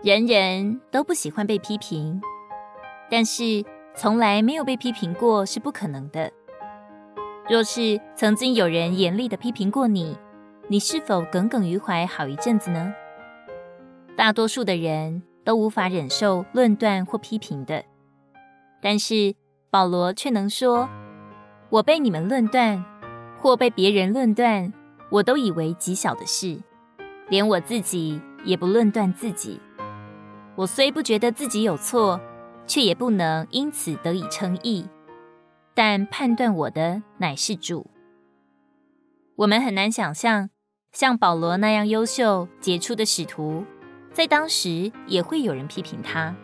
人人都不喜欢被批评，但是从来没有被批评过是不可能的。若是曾经有人严厉地批评过你，你是否耿耿于怀好一阵子呢？大多数的人都无法忍受论断或批评的，但是保罗却能说：“我被你们论断，或被别人论断，我都以为极小的事，连我自己也不论断自己。我虽不觉得自己有错，却也不能因此得以称义。但判断我的乃是主。”我们很难想象，像保罗那样优秀杰出的使徒。在当时也会有人批评他。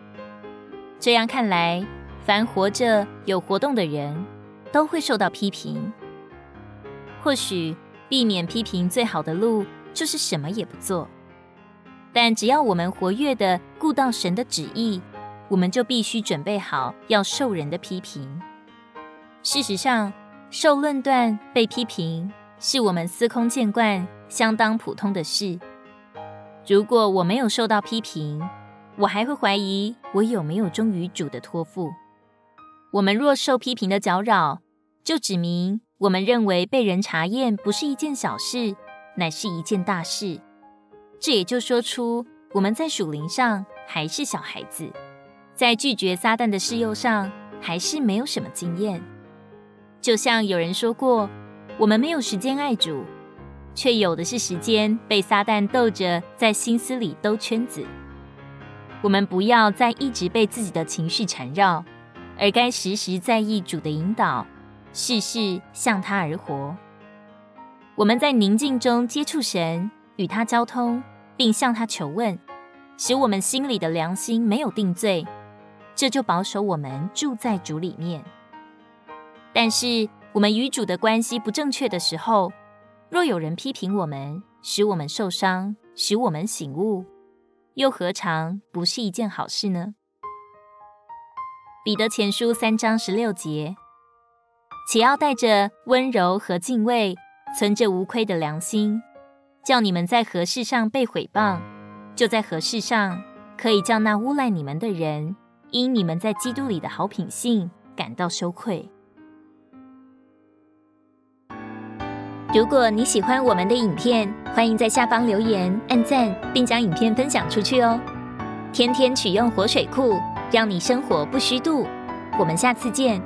这样看来，凡活着有活动的人，都会受到批评。或许避免批评最好的路，就是什么也不做。但只要我们活跃地顾到神的旨意，我们就必须准备好要受人的批评。事实上，受论断、被批评，是我们司空见惯、相当普通的事。如果我没有受到批评，我还会怀疑我有没有忠于主的托付。我们若受批评的搅扰，就指明我们认为被人查验不是一件小事，乃是一件大事。这也就说出我们在属灵上还是小孩子，在拒绝撒旦的试诱上还是没有什么经验。就像有人说过，我们没有时间爱主。却有的是时间被撒旦逗着，在心思里兜圈子。我们不要再一直被自己的情绪缠绕，而该时时在意主的引导，事事向他而活。我们在宁静中接触神，与他交通，并向他求问，使我们心里的良心没有定罪，这就保守我们住在主里面。但是我们与主的关系不正确的时候，若有人批评我们，使我们受伤，使我们醒悟，又何尝不是一件好事呢？彼得前书三章十六节，且要带着温柔和敬畏，存着无亏的良心，叫你们在何事上被毁谤，就在何事上可以叫那诬赖你们的人，因你们在基督里的好品性感到羞愧。如果你喜欢我们的影片，欢迎在下方留言、按赞，并将影片分享出去哦！天天取用活水库，让你生活不虚度。我们下次见。